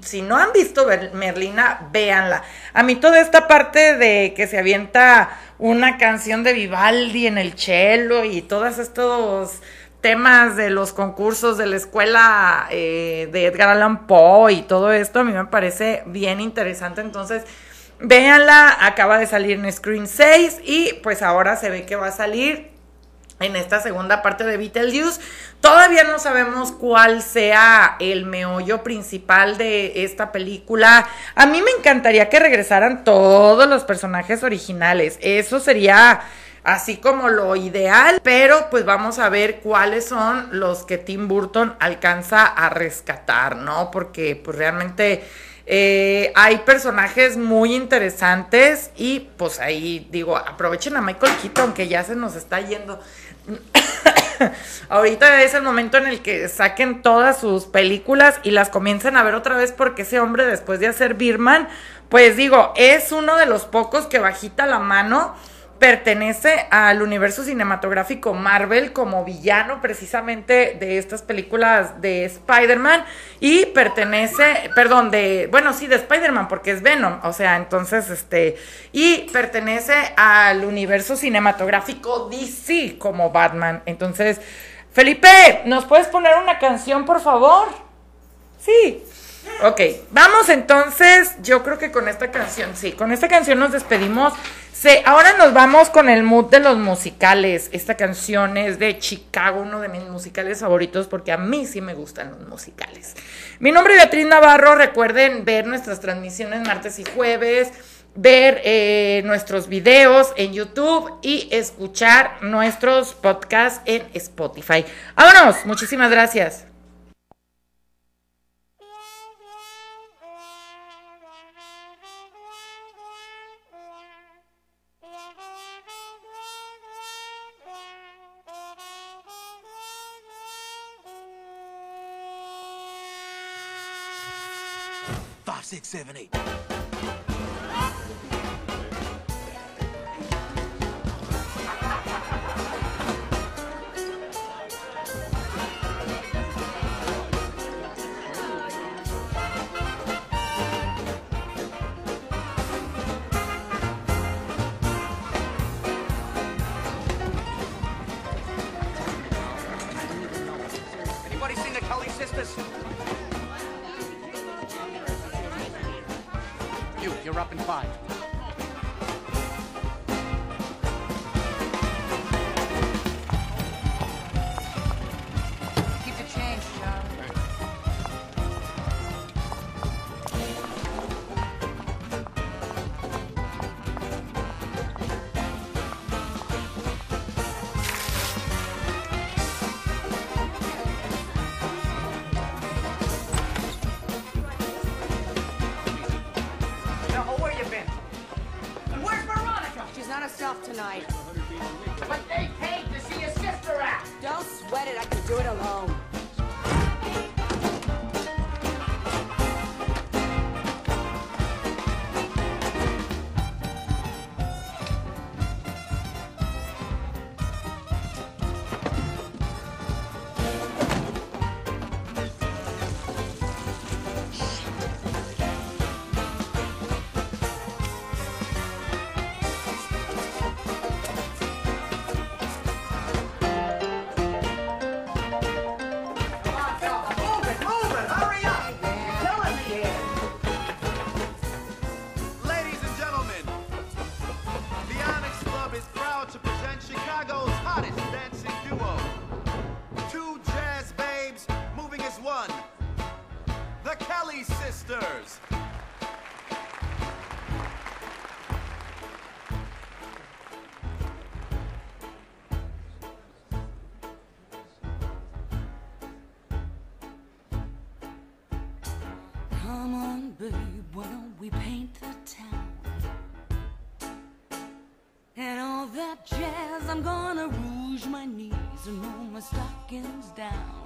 si no han visto Merlina, véanla. A mí toda esta parte de que se avienta una canción de Vivaldi en el cello y todos estos temas de los concursos de la escuela eh, de Edgar Allan Poe y todo esto a mí me parece bien interesante. Entonces, véanla, acaba de salir en Screen 6 y pues ahora se ve que va a salir en esta segunda parte de Beetlejuice. Todavía no sabemos cuál sea el meollo principal de esta película. A mí me encantaría que regresaran todos los personajes originales. Eso sería así como lo ideal, pero pues vamos a ver cuáles son los que Tim Burton alcanza a rescatar, ¿no? Porque pues realmente eh, hay personajes muy interesantes y pues ahí digo, aprovechen a Michael Keaton que ya se nos está yendo. Ahorita es el momento en el que saquen todas sus películas y las comiencen a ver otra vez porque ese hombre después de hacer Birman, pues digo, es uno de los pocos que bajita la mano pertenece al universo cinematográfico Marvel como villano precisamente de estas películas de Spider-Man y pertenece, perdón, de, bueno, sí, de Spider-Man porque es Venom, o sea, entonces, este, y pertenece al universo cinematográfico DC como Batman. Entonces, Felipe, ¿nos puedes poner una canción, por favor? Sí. Ok, vamos entonces, yo creo que con esta canción, sí, con esta canción nos despedimos. Sí, ahora nos vamos con el mood de los musicales. Esta canción es de Chicago, uno de mis musicales favoritos, porque a mí sí me gustan los musicales. Mi nombre es Beatriz Navarro, recuerden ver nuestras transmisiones martes y jueves, ver eh, nuestros videos en YouTube y escuchar nuestros podcasts en Spotify. Vámonos, muchísimas gracias. Six, seven, eight. Anybody seen the Kelly sisters? You're up in five. comes down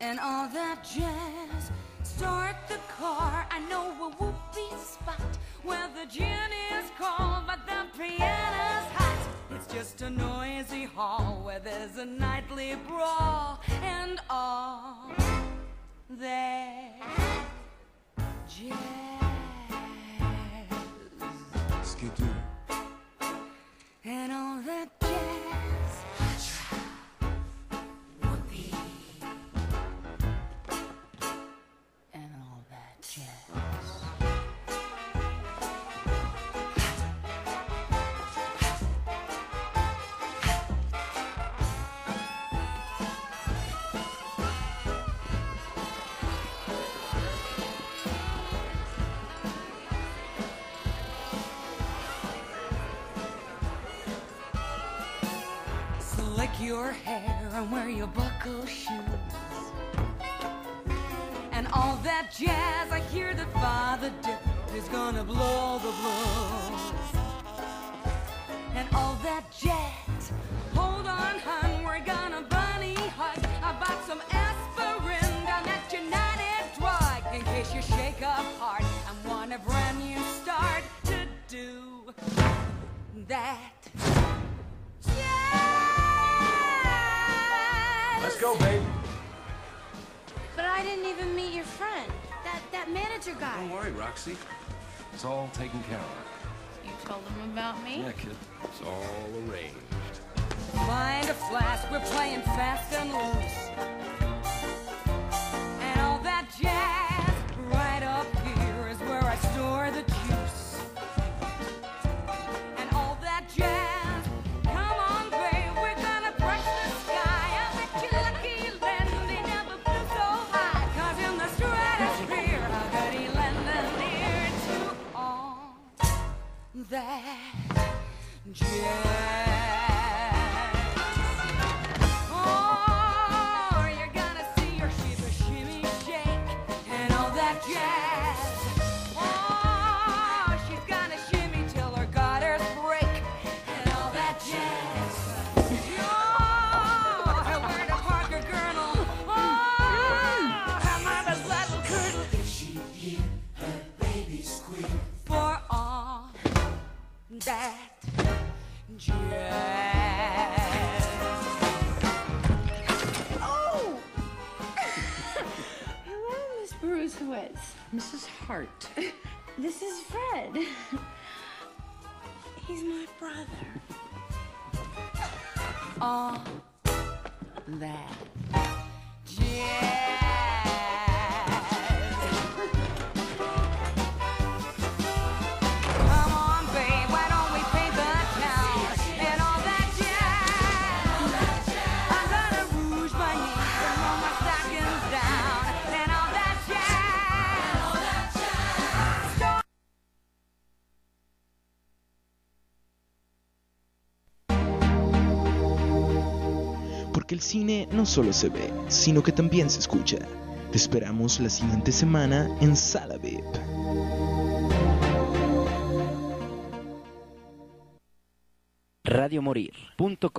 and all that jazz. Start the car. I know a whoopee spot where the gin is cold, but the piano's hot. It's just a noisy hall where there's a nightly brawl and all that jazz. And all that. taken care of. You told them about me? Yeah, kid. It's all arranged. Find a flask, we're playing fast and loose. cine no solo se ve, sino que también se escucha. Te esperamos la siguiente semana en Sala VIP.